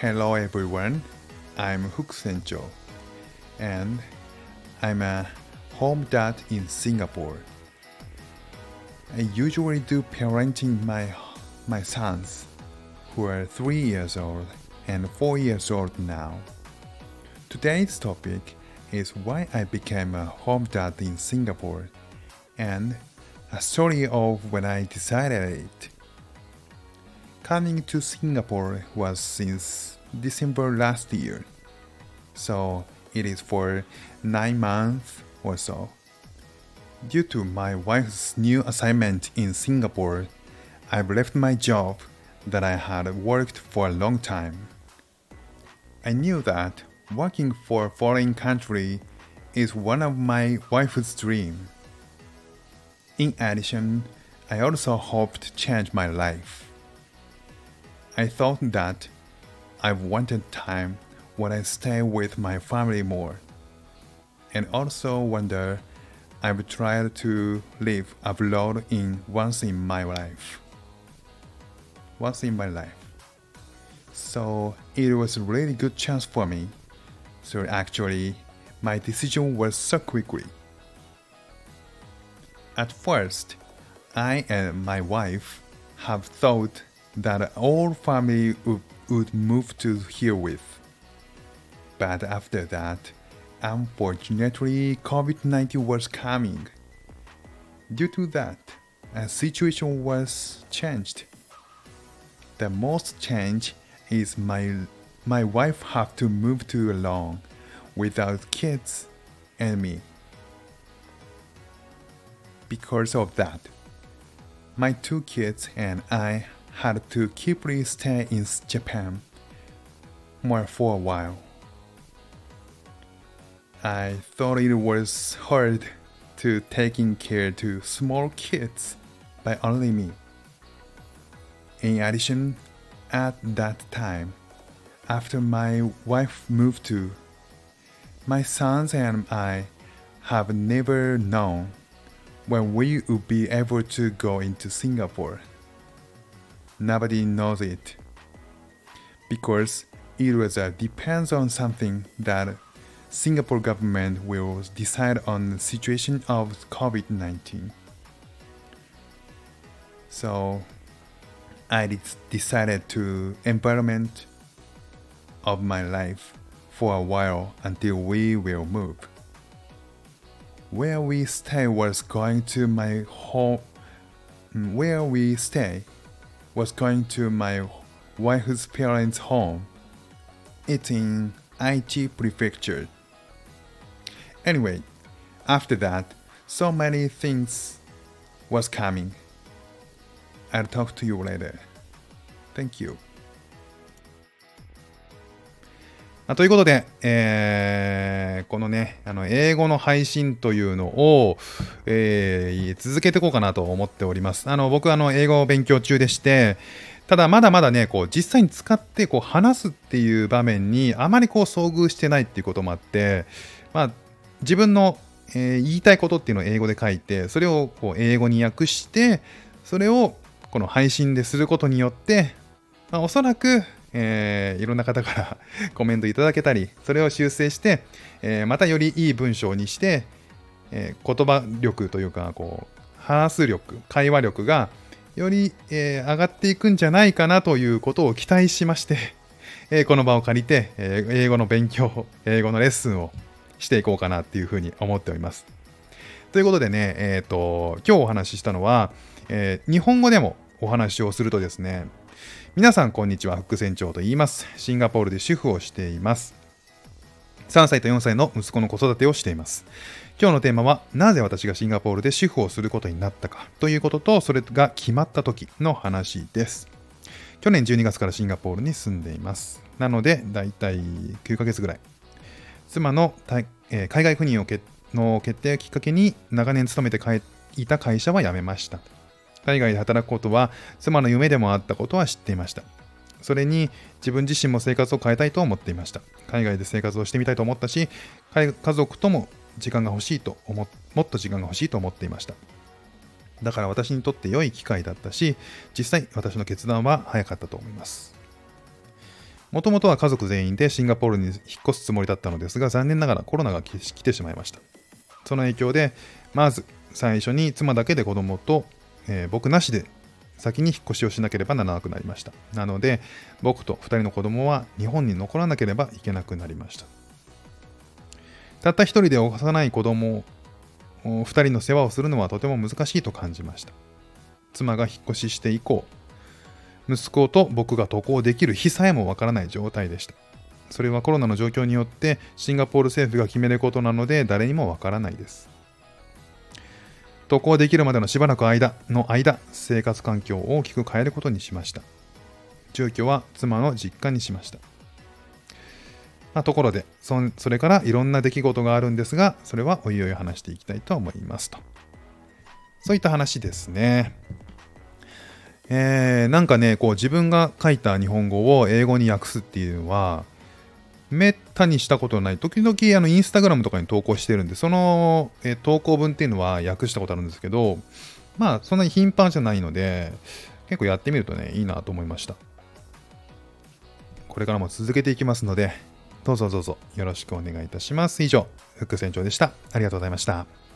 Hello everyone, I'm Hook Sencho, and I'm a home dad in Singapore. I usually do parenting my my sons, who are three years old and four years old now. Today's topic is why I became a home dad in Singapore, and a story of when I decided it. Coming to Singapore was since December last year, so it is for nine months or so. Due to my wife's new assignment in Singapore, I've left my job that I had worked for a long time. I knew that working for a foreign country is one of my wife's dreams. In addition, I also hoped to change my life. I thought that I wanted time when I stay with my family more, and also wonder I've tried to live abroad in once in my life. Once in my life. So it was a really good chance for me. So actually, my decision was so quickly. At first, I and my wife have thought that all family would, move to here with. But after that, unfortunately, COVID 19 was coming. Due to that, a situation was changed. The most change is my my wife have to move to alone without kids and me. Because of that, my two kids and I had to keep stay in Japan more for a while. I thought it was hard to taking care to small kids by only me. In addition, at that time, after my wife moved to, my sons and I have never known when we would be able to go into Singapore. Nobody knows it because it was a depends on something that Singapore government will decide on the situation of COVID-19. So I decided to environment of my life for a while until we will move. Where we stay was going to my home. Where we stay was going to my wife's parents' home. It's in Aichi Prefecture. Anyway, after that, so many things was coming. I'll talk to you later. Thank you. あということで、えー、このね、あの英語の配信というのを、えー、続けていこうかなと思っております。あの僕あの英語を勉強中でして、ただまだまだね、こう実際に使ってこう話すっていう場面にあまりこう遭遇してないっていうこともあって、まあ、自分の、えー、言いたいことっていうのを英語で書いて、それをこう英語に訳して、それをこの配信ですることによって、まあ、おそらくえー、いろんな方から コメントいただけたり、それを修正して、えー、またよりいい文章にして、えー、言葉力というか、こう、話す力、会話力がより、え上がっていくんじゃないかなということを期待しまして、えこの場を借りて、え英語の勉強、英語のレッスンをしていこうかなっていうふうに思っております。ということでね、えっ、と、今日お話ししたのは、え日本語でもお話をするとですね、皆さんこんにちは。副船長と言います。シンガポールで主婦をしています。3歳と4歳の息子の子育てをしています。今日のテーマはなぜ私がシンガポールで主婦をすることになったか。ということとそれが決まった時の話です。去年12月からシンガポールに住んでいます。なのでだいたい9ヶ月ぐらい。妻の、えー、海外赴任をの決定をきっかけに長年勤めていた会社は辞めました。海外で働くことは妻の夢でもあったことは知っていました。それに自分自身も生活を変えたいと思っていました。海外で生活をしてみたいと思ったし、家族とも時間が欲しいと思もっと時間が欲しいと思っていました。だから私にとって良い機会だったし、実際私の決断は早かったと思います。もともとは家族全員でシンガポールに引っ越すつもりだったのですが、残念ながらコロナが来てしまいました。その影響で、まず最初に妻だけで子供と、えー、僕なしで先に引っ越しをしなければならなくなりました。なので、僕と2人の子供は日本に残らなければいけなくなりました。たった1人で幼い子供を2人の世話をするのはとても難しいと感じました。妻が引っ越しして以降、息子と僕が渡航できる日さえもわからない状態でした。それはコロナの状況によってシンガポール政府が決めることなので誰にもわからないです。渡航できるまでのしばらく間の間、生活環境を大きく変えることにしました。住居は妻の実家にしました。まあ、ところでそ、それからいろんな出来事があるんですが、それはおいおい話していきたいと思いますと。そういった話ですね。えー、なんかね、こう自分が書いた日本語を英語に訳すっていうのは、めったにしたことない。時々あのインスタグラムとかに投稿してるんで、その、え投稿文っていうのは訳したことあるんですけど、まあそんなに頻繁じゃないので、結構やってみるとね、いいなと思いました。これからも続けていきますので、どうぞどうぞよろしくお願いいたします。以上、フック船長でした。ありがとうございました。